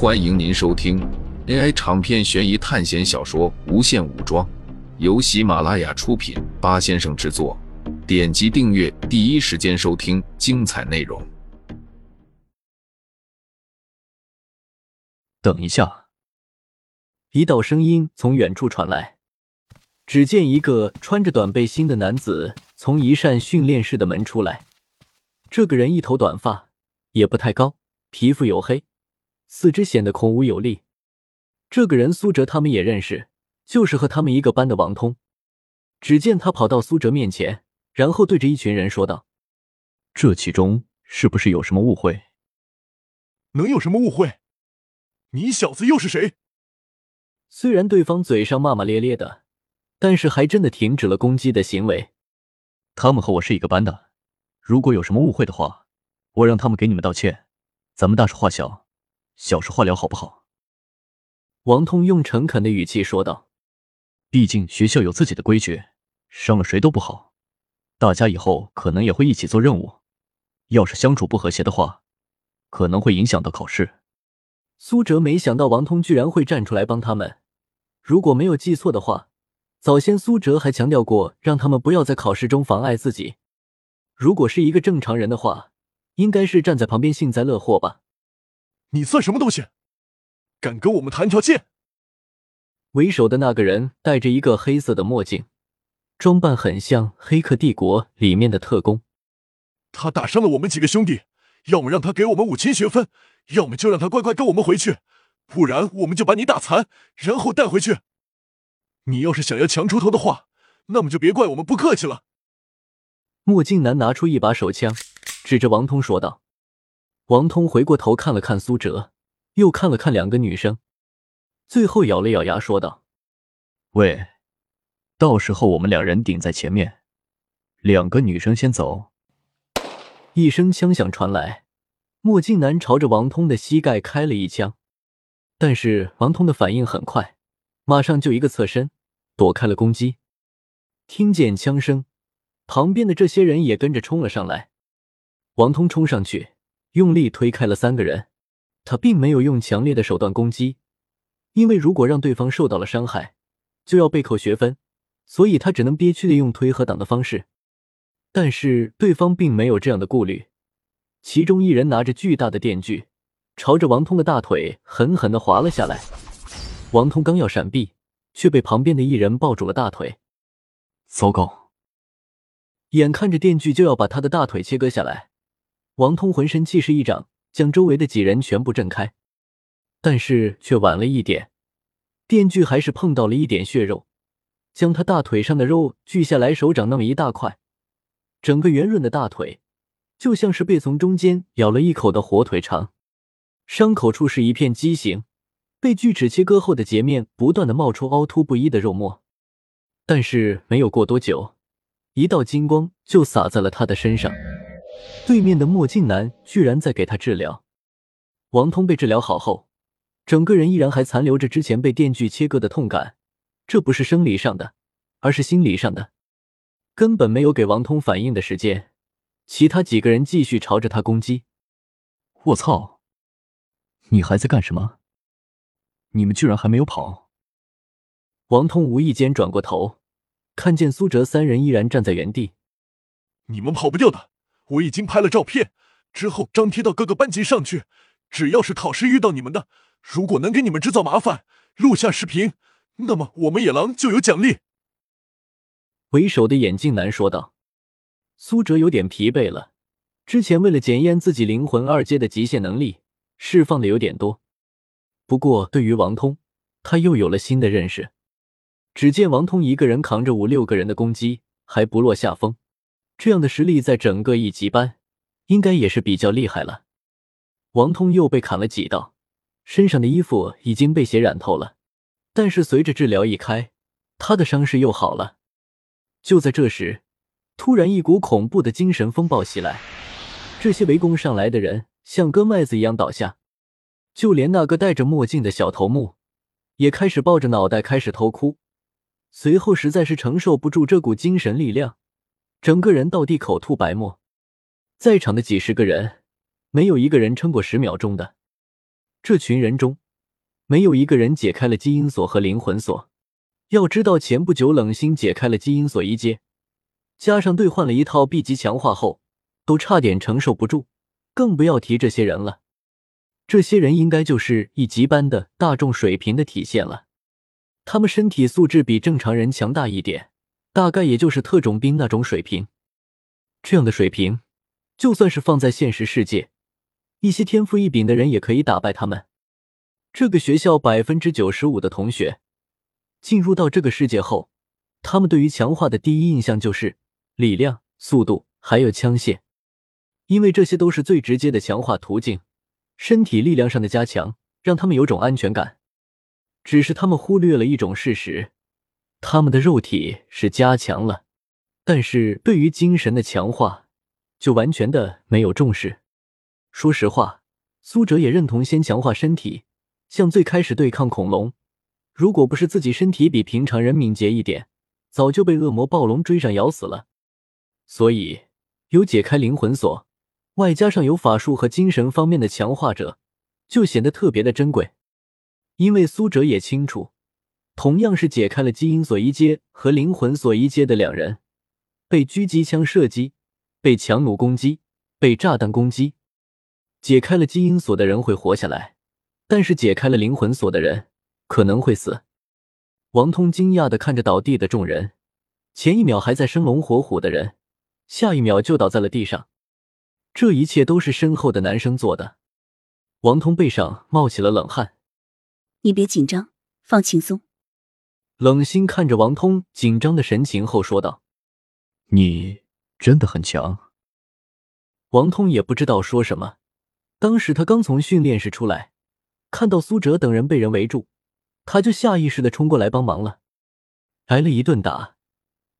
欢迎您收听 AI 长篇悬疑探险小说《无限武装》，由喜马拉雅出品，八先生制作。点击订阅，第一时间收听精彩内容。等一下，一道声音从远处传来。只见一个穿着短背心的男子从一扇训练室的门出来。这个人一头短发，也不太高，皮肤黝黑，四肢显得孔武有力。这个人苏哲他们也认识，就是和他们一个班的王通。只见他跑到苏哲面前，然后对着一群人说道：“这其中是不是有什么误会？能有什么误会？你小子又是谁？”虽然对方嘴上骂骂咧咧的。但是还真的停止了攻击的行为。他们和我是一个班的，如果有什么误会的话，我让他们给你们道歉。咱们大事化小，小事化了，好不好？王通用诚恳的语气说道：“毕竟学校有自己的规矩，伤了谁都不好。大家以后可能也会一起做任务，要是相处不和谐的话，可能会影响到考试。”苏哲没想到王通居然会站出来帮他们。如果没有记错的话。早先苏哲还强调过，让他们不要在考试中妨碍自己。如果是一个正常人的话，应该是站在旁边幸灾乐祸吧？你算什么东西？敢跟我们谈条件？为首的那个人戴着一个黑色的墨镜，装扮很像《黑客帝国》里面的特工。他打伤了我们几个兄弟，要么让他给我们五千学分，要么就让他乖乖跟我们回去，不然我们就把你打残，然后带回去。你要是想要强出头的话，那么就别怪我们不客气了。墨镜男拿出一把手枪，指着王通说道。王通回过头看了看苏哲，又看了看两个女生，最后咬了咬牙说道：“喂，到时候我们两人顶在前面，两个女生先走。”一声枪响传来，墨镜男朝着王通的膝盖开了一枪，但是王通的反应很快，马上就一个侧身。躲开了攻击，听见枪声，旁边的这些人也跟着冲了上来。王通冲上去，用力推开了三个人。他并没有用强烈的手段攻击，因为如果让对方受到了伤害，就要被扣学分，所以他只能憋屈的用推和挡的方式。但是对方并没有这样的顾虑，其中一人拿着巨大的电锯，朝着王通的大腿狠狠的划了下来。王通刚要闪避。却被旁边的一人抱住了大腿。糟糕！眼看着电锯就要把他的大腿切割下来，王通浑身气势一掌，将周围的几人全部震开。但是却晚了一点，电锯还是碰到了一点血肉，将他大腿上的肉锯下来，手掌那么一大块，整个圆润的大腿就像是被从中间咬了一口的火腿肠，伤口处是一片畸形。被锯齿切割后的截面不断的冒出凹凸不一的肉沫，但是没有过多久，一道金光就洒在了他的身上。对面的墨镜男居然在给他治疗。王通被治疗好后，整个人依然还残留着之前被电锯切割的痛感，这不是生理上的，而是心理上的，根本没有给王通反应的时间。其他几个人继续朝着他攻击。我操！你还在干什么？你们居然还没有跑！王通无意间转过头，看见苏哲三人依然站在原地。你们跑不掉的，我已经拍了照片，之后张贴到各个班级上去。只要是考试遇到你们的，如果能给你们制造麻烦，录下视频，那么我们野狼就有奖励。为首的眼镜男说道。苏哲有点疲惫了，之前为了检验自己灵魂二阶的极限能力，释放的有点多。不过，对于王通，他又有了新的认识。只见王通一个人扛着五六个人的攻击，还不落下风。这样的实力，在整个一级班，应该也是比较厉害了。王通又被砍了几刀，身上的衣服已经被血染透了。但是随着治疗一开，他的伤势又好了。就在这时，突然一股恐怖的精神风暴袭来，这些围攻上来的人像割麦子一样倒下。就连那个戴着墨镜的小头目，也开始抱着脑袋开始偷哭。随后实在是承受不住这股精神力量，整个人倒地口吐白沫。在场的几十个人，没有一个人撑过十秒钟的。这群人中没有一个人解开了基因锁和灵魂锁。要知道，前不久冷心解开了基因锁一阶，加上兑换了一套 B 级强化后，都差点承受不住，更不要提这些人了。这些人应该就是一级班的大众水平的体现了。他们身体素质比正常人强大一点，大概也就是特种兵那种水平。这样的水平，就算是放在现实世界，一些天赋异禀的人也可以打败他们。这个学校百分之九十五的同学。进入到这个世界后，他们对于强化的第一印象就是力量、速度，还有枪械，因为这些都是最直接的强化途径。身体力量上的加强，让他们有种安全感。只是他们忽略了一种事实：他们的肉体是加强了，但是对于精神的强化，就完全的没有重视。说实话，苏哲也认同先强化身体，像最开始对抗恐龙。如果不是自己身体比平常人敏捷一点，早就被恶魔暴龙追上咬死了。所以有解开灵魂锁，外加上有法术和精神方面的强化者，就显得特别的珍贵。因为苏哲也清楚，同样是解开了基因锁一阶和灵魂锁一阶的两人，被狙击枪射击、被强弩攻击、被炸弹攻击，解开了基因锁的人会活下来，但是解开了灵魂锁的人。可能会死。王通惊讶的看着倒地的众人，前一秒还在生龙活虎的人，下一秒就倒在了地上。这一切都是身后的男生做的。王通背上冒起了冷汗。你别紧张，放轻松。冷心看着王通紧张的神情后说道：“你真的很强。”王通也不知道说什么。当时他刚从训练室出来，看到苏哲等人被人围住。他就下意识的冲过来帮忙了，挨了一顿打，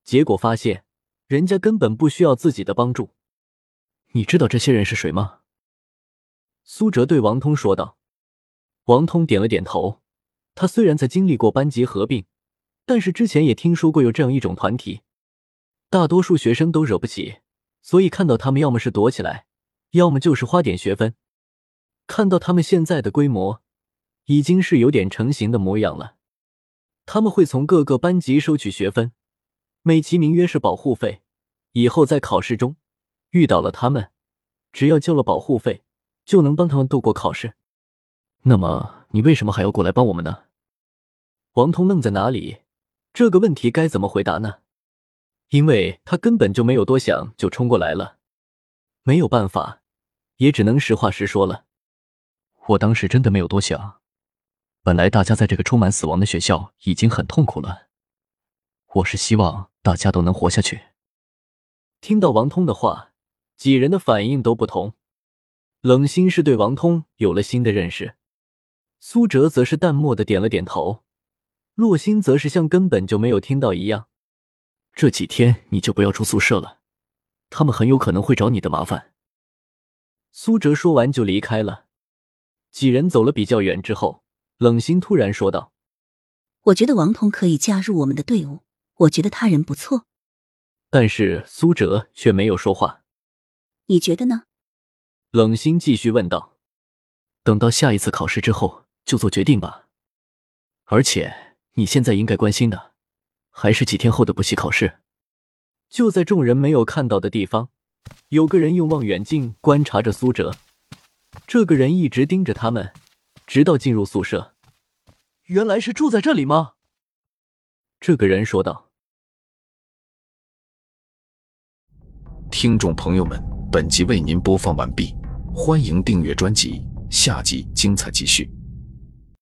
结果发现人家根本不需要自己的帮助。你知道这些人是谁吗？苏哲对王通说道。王通点了点头。他虽然才经历过班级合并，但是之前也听说过有这样一种团体，大多数学生都惹不起，所以看到他们要么是躲起来，要么就是花点学分。看到他们现在的规模。已经是有点成型的模样了。他们会从各个班级收取学分，美其名曰是保护费。以后在考试中遇到了他们，只要交了保护费，就能帮他们度过考试。那么你为什么还要过来帮我们呢？王通愣在哪里？这个问题该怎么回答呢？因为他根本就没有多想就冲过来了。没有办法，也只能实话实说了。我当时真的没有多想。本来大家在这个充满死亡的学校已经很痛苦了，我是希望大家都能活下去。听到王通的话，几人的反应都不同。冷心是对王通有了新的认识，苏哲则是淡漠的点了点头，洛心则是像根本就没有听到一样。这几天你就不要住宿舍了，他们很有可能会找你的麻烦。苏哲说完就离开了。几人走了比较远之后。冷心突然说道：“我觉得王彤可以加入我们的队伍，我觉得他人不错。”但是苏哲却没有说话。你觉得呢？冷心继续问道：“等到下一次考试之后就做决定吧。而且你现在应该关心的还是几天后的补习考试。”就在众人没有看到的地方，有个人用望远镜观察着苏哲。这个人一直盯着他们。直到进入宿舍，原来是住在这里吗？这个人说道。听众朋友们，本集为您播放完毕，欢迎订阅专辑，下集精彩继续。